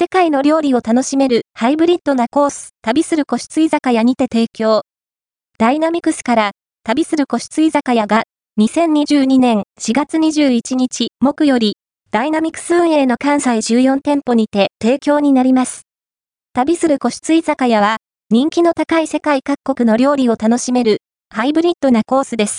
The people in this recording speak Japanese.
世界の料理を楽しめるハイブリッドなコース、旅する個室居酒屋にて提供。ダイナミクスから旅する個室居酒屋が2022年4月21日木よりダイナミクス運営の関西14店舗にて提供になります。旅する個室居酒屋は人気の高い世界各国の料理を楽しめるハイブリッドなコースです。